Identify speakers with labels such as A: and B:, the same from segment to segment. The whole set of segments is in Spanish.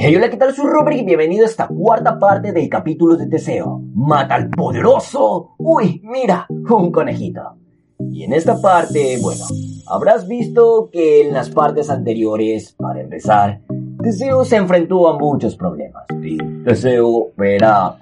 A: Hey, hola, ¿qué tal? Soy Robert y bienvenido a esta cuarta parte del capítulo de Teseo. ¡Mata al poderoso! ¡Uy, mira! Un conejito. Y en esta parte, bueno, habrás visto que en las partes anteriores, para empezar, Teseo se enfrentó a muchos problemas. Y Teseo era...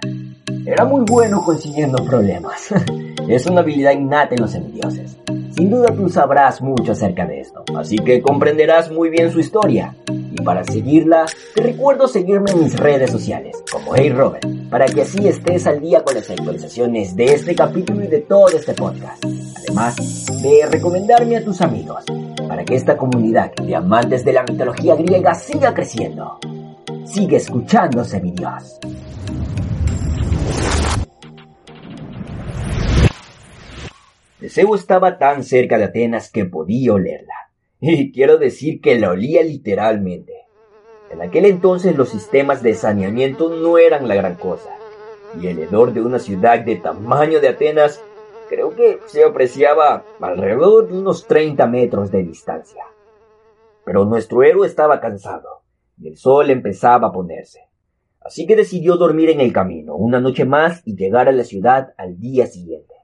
A: era muy bueno consiguiendo problemas. es una habilidad innata en los semidioses. Sin duda tú sabrás mucho acerca de esto, así que comprenderás muy bien su historia. Y para seguirla, te recuerdo seguirme en mis redes sociales, como Hey Robert, para que así estés al día con las actualizaciones de este capítulo y de todo este podcast. Además de recomendarme a tus amigos, para que esta comunidad de amantes de la mitología griega siga creciendo. Sigue escuchándose mi Dios. Teseo estaba tan cerca de Atenas que podía olerla. Y quiero decir que la olía literalmente. En aquel entonces los sistemas de saneamiento no eran la gran cosa. Y el hedor de una ciudad de tamaño de Atenas creo que se apreciaba alrededor de unos 30 metros de distancia. Pero nuestro héroe estaba cansado y el sol empezaba a ponerse. Así que decidió dormir en el camino una noche más y llegar a la ciudad al día siguiente.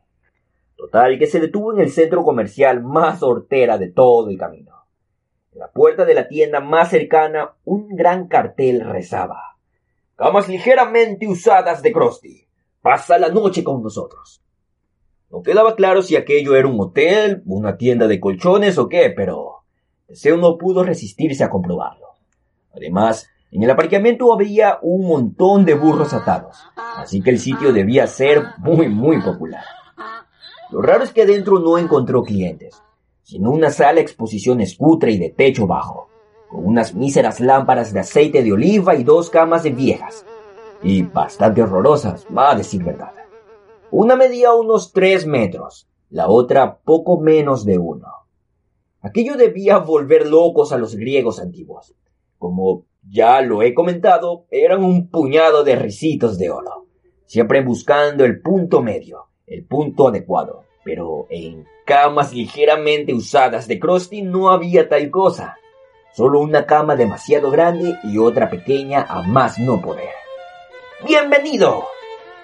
A: Total que se detuvo en el centro comercial más hortera de todo el camino. En la puerta de la tienda más cercana, un gran cartel rezaba. Camas ligeramente usadas de Krusty. Pasa la noche con nosotros. No quedaba claro si aquello era un hotel, una tienda de colchones o qué, pero Deseo no pudo resistirse a comprobarlo. Además, en el aparcamiento había un montón de burros atados, así que el sitio debía ser muy, muy popular. Lo raro es que adentro no encontró clientes, sino una sala exposición escutre y de techo bajo, con unas míseras lámparas de aceite de oliva y dos camas de viejas, y bastante horrorosas, va a decir verdad. Una medía unos tres metros, la otra poco menos de uno. Aquello debía volver locos a los griegos antiguos. Como ya lo he comentado, eran un puñado de risitos de oro, siempre buscando el punto medio, el punto adecuado. Pero en camas ligeramente usadas de Krusty no había tal cosa. Solo una cama demasiado grande y otra pequeña a más no poder. ¡Bienvenido!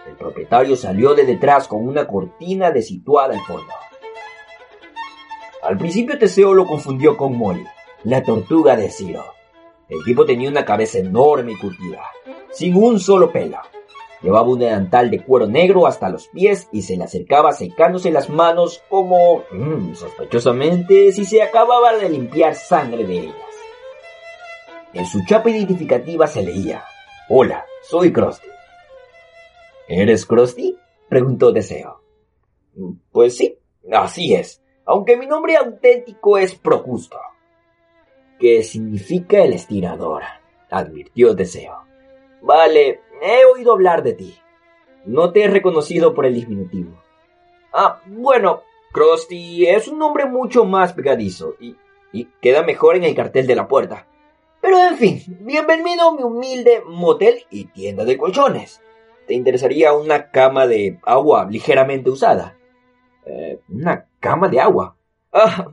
A: El propietario salió de detrás con una cortina de situada al fondo. Al principio Teseo lo confundió con Molly, la tortuga de Ciro. El tipo tenía una cabeza enorme y curtida, sin un solo pelo, Llevaba un delantal de cuero negro hasta los pies y se le acercaba secándose las manos como, mmm, sospechosamente, si se acababa de limpiar sangre de ellas. En su chapa identificativa se leía, Hola, soy Krusty. ¿Eres Krusty? preguntó Deseo. Pues sí, así es, aunque mi nombre auténtico es Procusto. ¿Qué significa el estirador? advirtió Deseo. Vale, He oído hablar de ti. No te he reconocido por el diminutivo. Ah, bueno, Krusty es un nombre mucho más pegadizo y, y queda mejor en el cartel de la puerta. Pero en fin, bienvenido a mi humilde motel y tienda de colchones. ¿Te interesaría una cama de agua ligeramente usada? Eh, ¿Una cama de agua? Ah,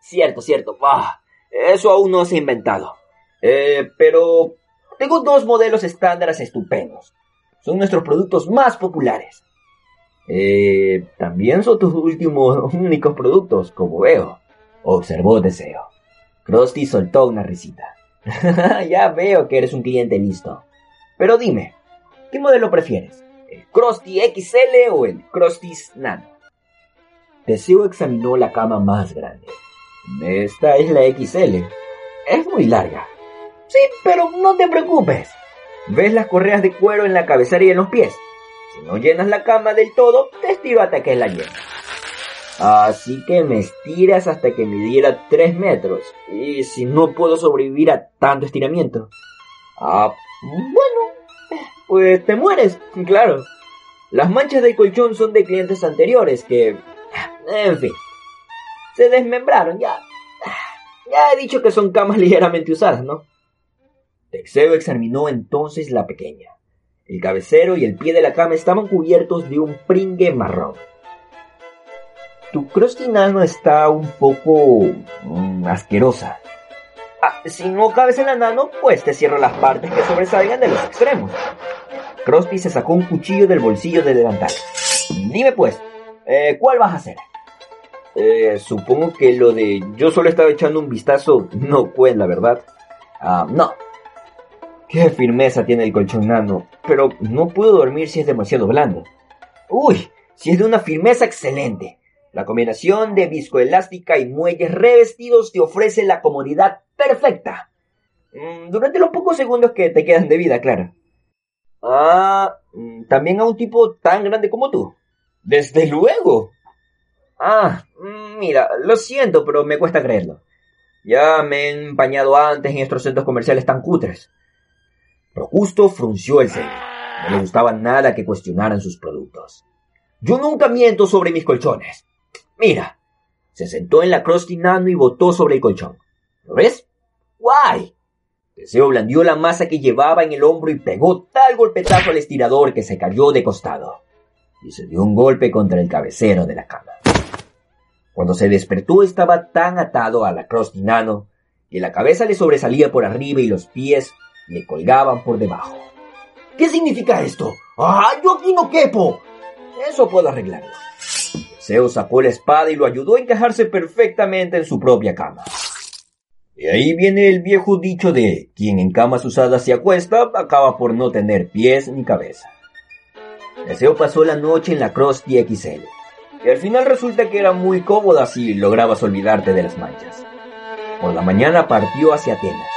A: cierto, cierto. Ah, eso aún no se ha inventado. Eh, pero tengo dos modelos estándares estupendos. Son nuestros productos más populares. Eh, también son tus últimos únicos productos, como veo, observó Deseo. Krusty soltó una risita. ya veo que eres un cliente listo. Pero dime, ¿qué modelo prefieres? ¿El Krusty XL o el Krusty Nano? Deseo examinó la cama más grande. Esta es la XL. Es muy larga. Sí, pero no te preocupes. ¿Ves las correas de cuero en la cabecera y en los pies? Si no llenas la cama del todo, te estiro hasta que la llenes. Así que me estiras hasta que me diera 3 metros. Y si no puedo sobrevivir a tanto estiramiento. Ah, bueno, pues te mueres, claro. Las manchas del colchón son de clientes anteriores que... En fin. Se desmembraron ya. Ya he dicho que son camas ligeramente usadas, ¿no? Texeo examinó entonces la pequeña. El cabecero y el pie de la cama estaban cubiertos de un pringue marrón. Tu crostinano está un poco mm, asquerosa. Ah, si no cabes en la nano, pues te cierro las partes que sobresalgan de los extremos. Krusty se sacó un cuchillo del bolsillo de delantal. Dime pues, eh, ¿cuál vas a hacer? Eh, supongo que lo de yo solo estaba echando un vistazo no cuenta, ¿verdad? Ah, no. Qué firmeza tiene el colchón nano, pero no puedo dormir si es demasiado blando. Uy, si es de una firmeza excelente. La combinación de viscoelástica y muelles revestidos te ofrece la comodidad perfecta. Mm, durante los pocos segundos que te quedan de vida, claro. Ah, mm, también a un tipo tan grande como tú. Desde luego. Ah, mm, mira, lo siento, pero me cuesta creerlo. Ya me he empañado antes en estos centros comerciales tan cutres. Pero frunció el ceño. No le gustaba nada que cuestionaran sus productos. Yo nunca miento sobre mis colchones. Mira. Se sentó en la Krusty Nano y botó sobre el colchón. ¿Lo ves? ¡Guay! Deseo blandió la masa que llevaba en el hombro y pegó tal golpetazo al estirador que se cayó de costado. Y se dio un golpe contra el cabecero de la cama. Cuando se despertó estaba tan atado a la Krusty Nano que la cabeza le sobresalía por arriba y los pies le colgaban por debajo. ¿Qué significa esto? ¡Ah, yo aquí no quepo! Eso puedo arreglarlo. Deseo sacó la espada y lo ayudó a encajarse perfectamente en su propia cama. Y ahí viene el viejo dicho de quien en camas usadas se acuesta acaba por no tener pies ni cabeza. Deseo pasó la noche en la Krusty XL y al final resulta que era muy cómoda si lograbas olvidarte de las manchas. Por la mañana partió hacia Atenas,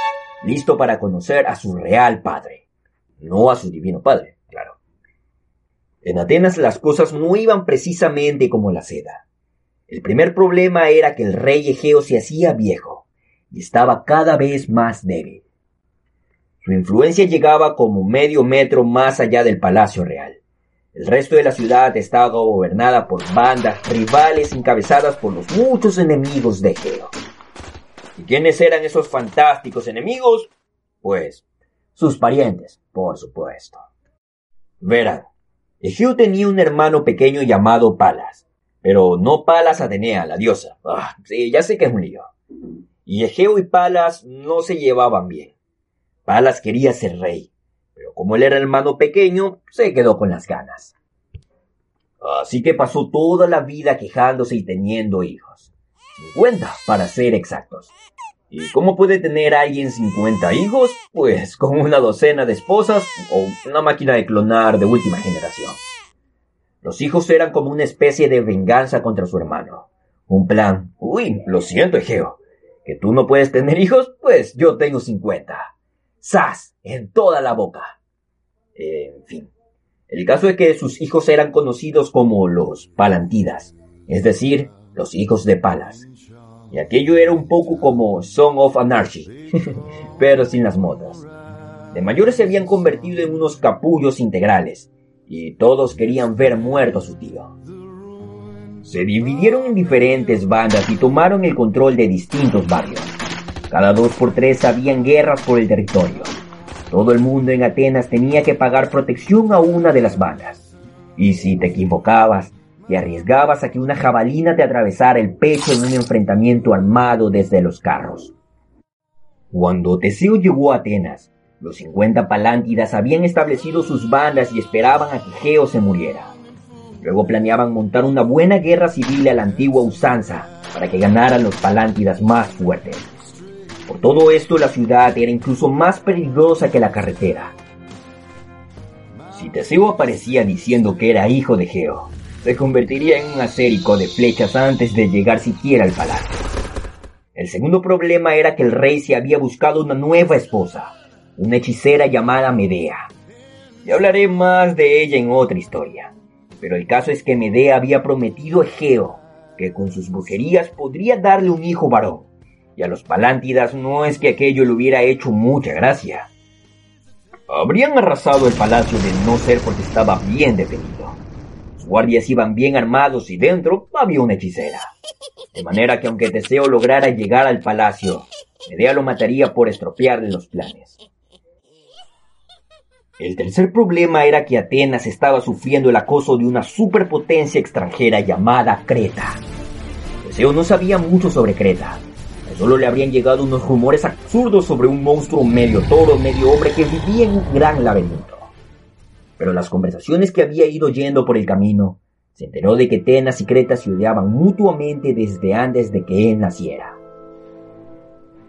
A: listo para conocer a su real padre, no a su divino padre, claro. En Atenas las cosas no iban precisamente como la seda. El primer problema era que el rey Egeo se hacía viejo y estaba cada vez más débil. Su influencia llegaba como medio metro más allá del palacio real. El resto de la ciudad estaba gobernada por bandas rivales encabezadas por los muchos enemigos de Egeo. ¿Y quiénes eran esos fantásticos enemigos? Pues sus parientes, por supuesto. Verán, Egeo tenía un hermano pequeño llamado Palas, pero no Palas Atenea, la diosa. Ah, sí, ya sé que es un lío. Y Egeo y Palas no se llevaban bien. Palas quería ser rey, pero como él era hermano pequeño, se quedó con las ganas. Así que pasó toda la vida quejándose y teniendo hijos. 50, para ser exactos. ¿Y cómo puede tener alguien 50 hijos? Pues con una docena de esposas o una máquina de clonar de última generación. Los hijos eran como una especie de venganza contra su hermano. Un plan. Uy, lo siento, Egeo. Que tú no puedes tener hijos, pues yo tengo 50. ¡Sas! En toda la boca. En fin. El caso es que sus hijos eran conocidos como los Palantidas, es decir, los hijos de Palas. Y aquello era un poco como Song of Anarchy, pero sin las modas. De mayores se habían convertido en unos capullos integrales, y todos querían ver muerto a su tío. Se dividieron en diferentes bandas y tomaron el control de distintos barrios. Cada dos por tres habían guerras por el territorio. Todo el mundo en Atenas tenía que pagar protección a una de las bandas. Y si te equivocabas, te arriesgabas a que una jabalina te atravesara el pecho en un enfrentamiento armado desde los carros. Cuando Teseo llegó a Atenas, los 50 palántidas habían establecido sus bandas y esperaban a que Geo se muriera. Luego planeaban montar una buena guerra civil a la antigua usanza para que ganaran los palántidas más fuertes. Por todo esto la ciudad era incluso más peligrosa que la carretera. Si Teseo aparecía diciendo que era hijo de Geo, se convertiría en un acérico de flechas antes de llegar siquiera al palacio. El segundo problema era que el rey se había buscado una nueva esposa, una hechicera llamada Medea. Y hablaré más de ella en otra historia. Pero el caso es que Medea había prometido a Egeo que con sus brujerías podría darle un hijo varón y a los Palántidas no es que aquello le hubiera hecho mucha gracia. Habrían arrasado el palacio de no ser porque estaba bien defendido. Guardias iban bien armados y dentro había una hechicera. De manera que aunque Teseo lograra llegar al palacio, Medea lo mataría por estropearle los planes. El tercer problema era que Atenas estaba sufriendo el acoso de una superpotencia extranjera llamada Creta. Teseo no sabía mucho sobre Creta, solo le habrían llegado unos rumores absurdos sobre un monstruo medio toro, medio hombre que vivía en un gran laberinto. Pero las conversaciones que había ido yendo por el camino, se enteró de que Tenas y Creta se odiaban mutuamente desde antes de que él naciera.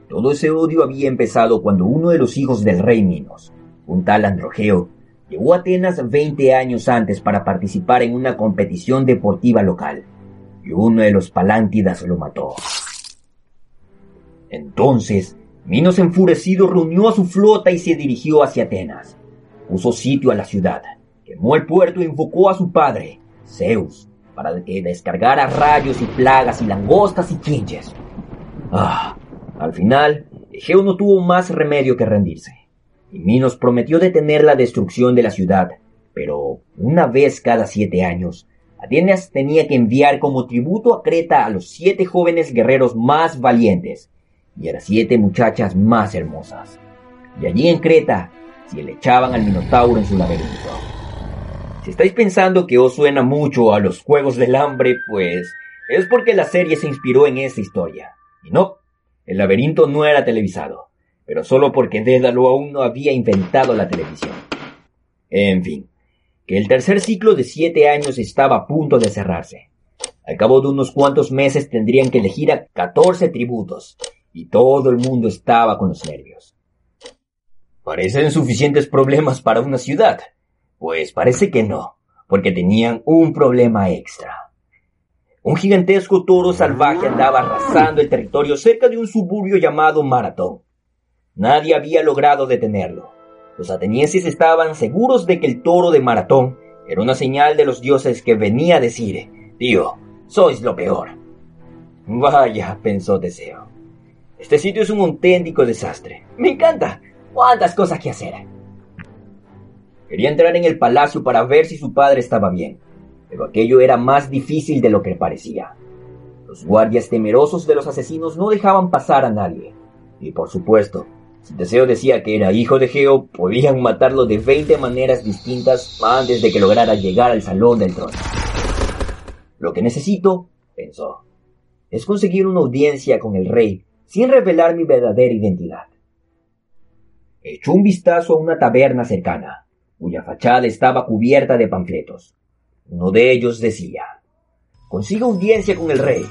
A: Todo ese odio había empezado cuando uno de los hijos del rey Minos, un tal Androgeo, llegó a Atenas 20 años antes para participar en una competición deportiva local, y uno de los Palántidas lo mató. Entonces, Minos enfurecido reunió a su flota y se dirigió hacia Atenas. Puso sitio a la ciudad, quemó el puerto e invocó a su padre, Zeus, para que descargara rayos y plagas y langostas y quinches. Ah, al final, Egeo no tuvo más remedio que rendirse, y Minos prometió detener la destrucción de la ciudad, pero una vez cada siete años, Atenas tenía que enviar como tributo a Creta a los siete jóvenes guerreros más valientes y a las siete muchachas más hermosas. Y allí en Creta se le echaban al Minotauro en su laberinto. Si estáis pensando que os suena mucho a los Juegos del Hambre, pues es porque la serie se inspiró en esa historia. Y no, el laberinto no era televisado, pero solo porque Dédalo aún no había inventado la televisión. En fin, que el tercer ciclo de siete años estaba a punto de cerrarse. Al cabo de unos cuantos meses tendrían que elegir a 14 tributos, y todo el mundo estaba con los nervios. ¿Parecen suficientes problemas para una ciudad? Pues parece que no, porque tenían un problema extra. Un gigantesco toro salvaje andaba arrasando el territorio cerca de un suburbio llamado Maratón. Nadie había logrado detenerlo. Los atenienses estaban seguros de que el toro de Maratón era una señal de los dioses que venía a decir, tío, sois lo peor. Vaya, pensó Teseo. Este sitio es un auténtico desastre. Me encanta. ¿Cuántas cosas que hacer? Quería entrar en el palacio para ver si su padre estaba bien pero aquello era más difícil de lo que parecía. Los guardias temerosos de los asesinos no dejaban pasar a nadie. Y por supuesto, si Teseo decía que era hijo de Geo, podían matarlo de 20 maneras distintas antes de que lograra llegar al salón del trono. Lo que necesito, pensó, es conseguir una audiencia con el rey sin revelar mi verdadera identidad. Echó un vistazo a una taberna cercana, cuya fachada estaba cubierta de panfletos. Uno de ellos decía, consiga audiencia con el rey,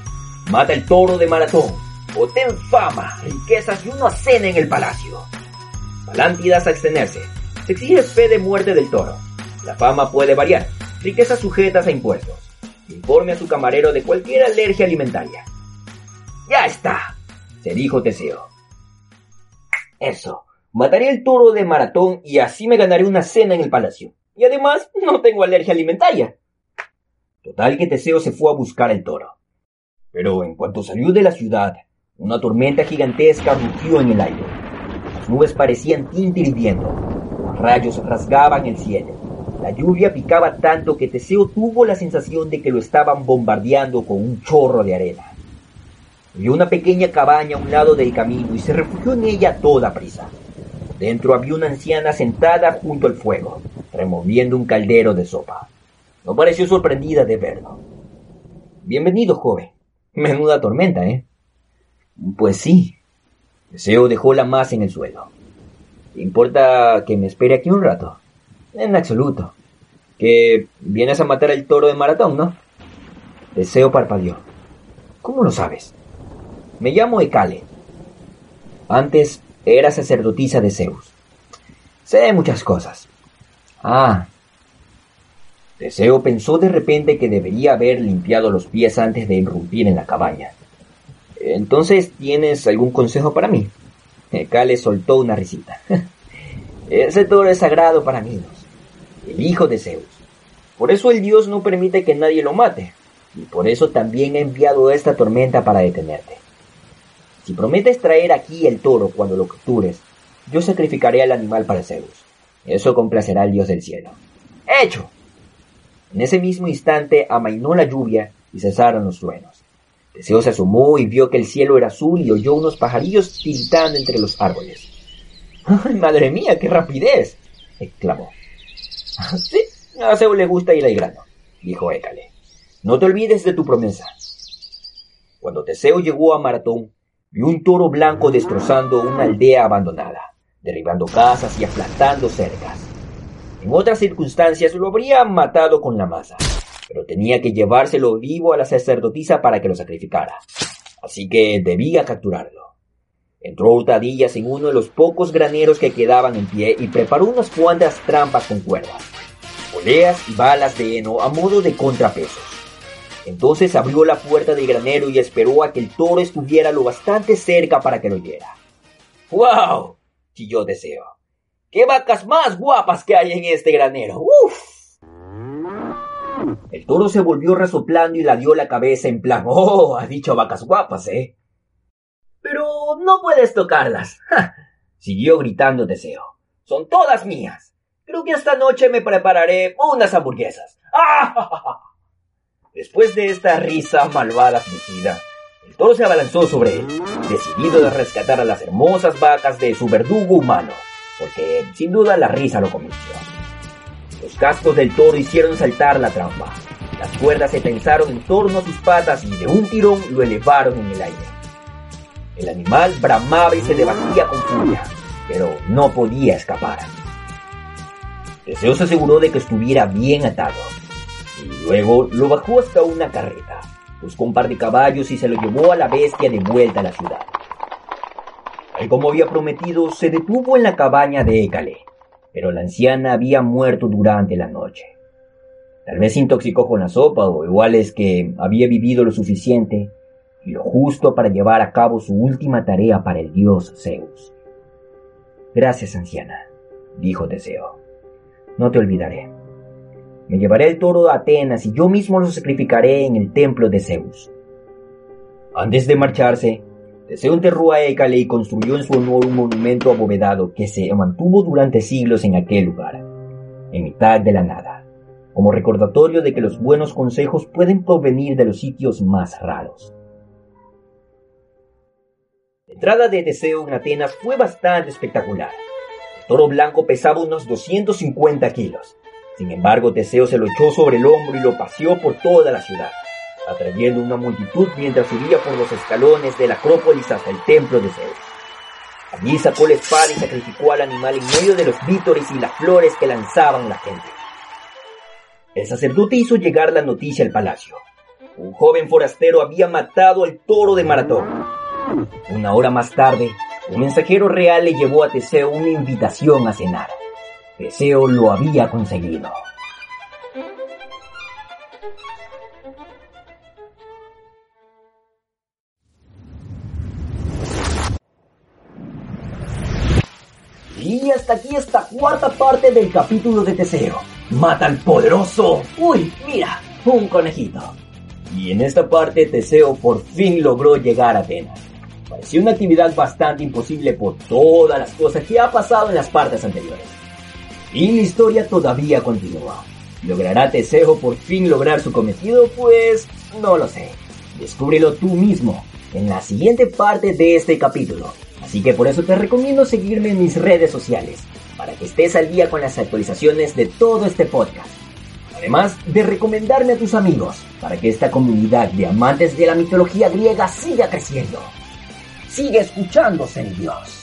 A: mata el toro de maratón, o ten fama, riquezas y una cena en el palacio. Palántidas a extenerse, se exige fe de muerte del toro. La fama puede variar, riquezas sujetas a impuestos. Informe a su camarero de cualquier alergia alimentaria. Ya está, se dijo Teseo. Eso, mataré el toro de maratón y así me ganaré una cena en el palacio. Y además, no tengo alergia alimentaria. Total que Teseo se fue a buscar el toro. Pero en cuanto salió de la ciudad, una tormenta gigantesca rugió en el aire. Las nubes parecían hirviendo. Los rayos rasgaban el cielo. La lluvia picaba tanto que Teseo tuvo la sensación de que lo estaban bombardeando con un chorro de arena. Vio una pequeña cabaña a un lado del camino y se refugió en ella toda prisa. Dentro había una anciana sentada junto al fuego, removiendo un caldero de sopa. No pareció sorprendida de verlo. Bienvenido, joven. Menuda tormenta, ¿eh? Pues sí. Deseo dejó la masa en el suelo. ¿Te importa que me espere aquí un rato? En absoluto. Que vienes a matar al toro de maratón, ¿no? Deseo parpadeó. ¿Cómo lo sabes? Me llamo Ekale. Antes era sacerdotisa de Zeus. Sé muchas cosas. Ah, Teseo pensó de repente que debería haber limpiado los pies antes de irrumpir en la cabaña. Entonces, ¿tienes algún consejo para mí? Cale soltó una risita. Ese toro es sagrado para mí, el hijo de Zeus. Por eso el dios no permite que nadie lo mate, y por eso también ha enviado esta tormenta para detenerte. Si prometes traer aquí el toro cuando lo captures, yo sacrificaré al animal para Zeus. Eso complacerá al dios del cielo. ¡Hecho! En ese mismo instante amainó la lluvia y cesaron los truenos. Teseo se asomó y vio que el cielo era azul y oyó unos pajarillos tiritando entre los árboles. ¡Ay, madre mía, qué rapidez! exclamó. Sí, a Zeus le gusta ir al grano, dijo Écale. No te olvides de tu promesa. Cuando Teseo llegó a Maratón, vio un toro blanco destrozando una aldea abandonada, derribando casas y aplastando cercas. En otras circunstancias lo habría matado con la masa, pero tenía que llevárselo vivo a la sacerdotisa para que lo sacrificara. Así que debía capturarlo. Entró hurtadillas en uno de los pocos graneros que quedaban en pie y preparó unas cuantas trampas con cuerdas, poleas y balas de heno a modo de contrapesos. Entonces abrió la puerta del granero y esperó a que el toro estuviera lo bastante cerca para que lo oyera. ¡Wow! chilló Deseo. ¡Qué vacas más guapas que hay en este granero! ¡Uf! El toro se volvió resoplando y la dio la cabeza en plan, ¡Oh! Ha dicho vacas guapas, ¿eh? Pero no puedes tocarlas. Siguió gritando Deseo. Son todas mías. Creo que esta noche me prepararé unas hamburguesas. ¡Ah! Después de esta risa malvada fingida, el toro se abalanzó sobre él, decidido de rescatar a las hermosas vacas de su verdugo humano porque sin duda la risa lo convenció. Los cascos del toro hicieron saltar la trampa. Las cuerdas se tensaron en torno a sus patas y de un tirón lo elevaron en el aire. El animal bramaba y se debatía con furia, pero no podía escapar. Teseo se aseguró de que estuviera bien atado, luego lo bajó hasta una carreta, buscó un par de caballos y se lo llevó a la bestia de vuelta a la ciudad como había prometido, se detuvo en la cabaña de Écale, pero la anciana había muerto durante la noche. Tal vez se intoxicó con la sopa o igual es que había vivido lo suficiente y lo justo para llevar a cabo su última tarea para el dios Zeus. Gracias, anciana, dijo Teseo. No te olvidaré. Me llevaré el toro a Atenas y yo mismo lo sacrificaré en el templo de Zeus. Antes de marcharse, Teseo enterró a Écale y construyó en su honor un monumento abovedado que se mantuvo durante siglos en aquel lugar, en mitad de la nada, como recordatorio de que los buenos consejos pueden provenir de los sitios más raros. La entrada de Teseo en Atenas fue bastante espectacular. El toro blanco pesaba unos 250 kilos. Sin embargo, Teseo se lo echó sobre el hombro y lo paseó por toda la ciudad atrayendo una multitud mientras subía por los escalones de la Acrópolis hasta el templo de Zeus. Allí sacó la espada y sacrificó al animal en medio de los vítores y las flores que lanzaban la gente. El sacerdote hizo llegar la noticia al palacio. Un joven forastero había matado al toro de Maratón. Una hora más tarde, un mensajero real le llevó a Teseo una invitación a cenar. Teseo lo había conseguido. Y hasta aquí esta cuarta parte del capítulo de Teseo. Mata al poderoso. Uy, mira, un conejito. Y en esta parte Teseo por fin logró llegar a Atenas. Parecía una actividad bastante imposible por todas las cosas que ha pasado en las partes anteriores. Y la historia todavía continúa. ¿Logrará Teseo por fin lograr su cometido? Pues no lo sé. Descúbrelo tú mismo en la siguiente parte de este capítulo. Así que por eso te recomiendo seguirme en mis redes sociales, para que estés al día con las actualizaciones de todo este podcast. Además de recomendarme a tus amigos, para que esta comunidad de amantes de la mitología griega siga creciendo. Sigue escuchándose, Dios.